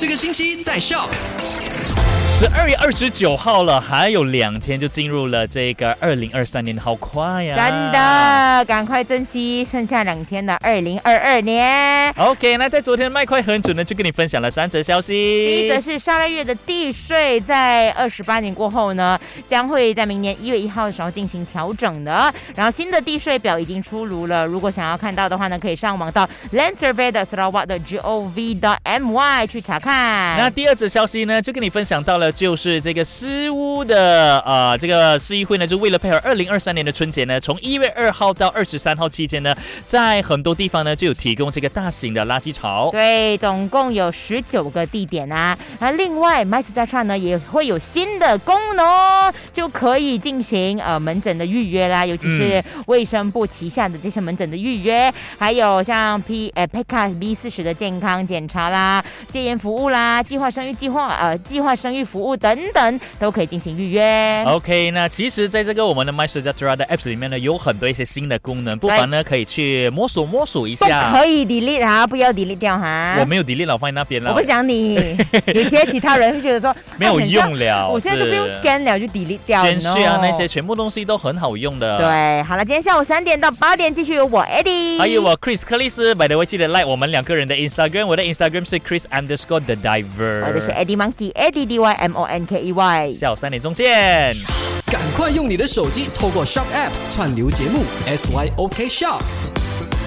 这个星期在 Shock。十二月二十九号了，还有两天就进入了这个二零二三年，好快呀！真的，赶快珍惜剩下两天的二零二二年。OK，那在昨天麦快很准呢，就跟你分享了三则消息。第一则是沙拉月的地税，在二十八年过后呢，将会在明年一月一号的时候进行调整的。然后新的地税表已经出炉了，如果想要看到的话呢，可以上网到 Land Survey 的 Sarawak 的 gov dot my 去查看。那第二则消息呢，就跟你分享到了，就是这个私屋的呃，这个市议会呢，就为了配合二零二三年的春节呢，从一月二号到二十三号期间呢，在很多地方呢就有提供这个大型的垃圾槽。对，总共有十九个地点啊。那另外 m y s 加串呢也会有新的功能哦，就可以进行呃门诊的预约啦，尤其是卫生部旗下的这些门诊的预约，还有像 P 呃 PECA B 四十的健康检查啦、戒烟服务啦、计划生育计划呃计划生育服务等等，都可以进行预约。OK，那其实在这个我们的 My s u g a t r a 的 Apps 里面呢，有很多一些新的功能，不妨呢可以去摸索摸索一下。可以 delete 哈，不要 delete 掉哈。我没有 delete 了，我放在那边了。我不讲你，有些其他人会觉得说没有用了我现在都不用 scan 了，就 delete 掉了。宣誓啊那些全部东西都很好用的。。对，好了，今天下午三点到八点继续有我 Eddie，还有我 Chris 克里斯，by the way 记得 like 我们两个人的 Instagram，我的 Instagram 是 Chris underscore the diver。我的是 Eddie Monkey，Eddie D Y M O N K E Y。下午三点钟见。赶快用你的手机透过 Shock App 串流节目 SYOK Shock。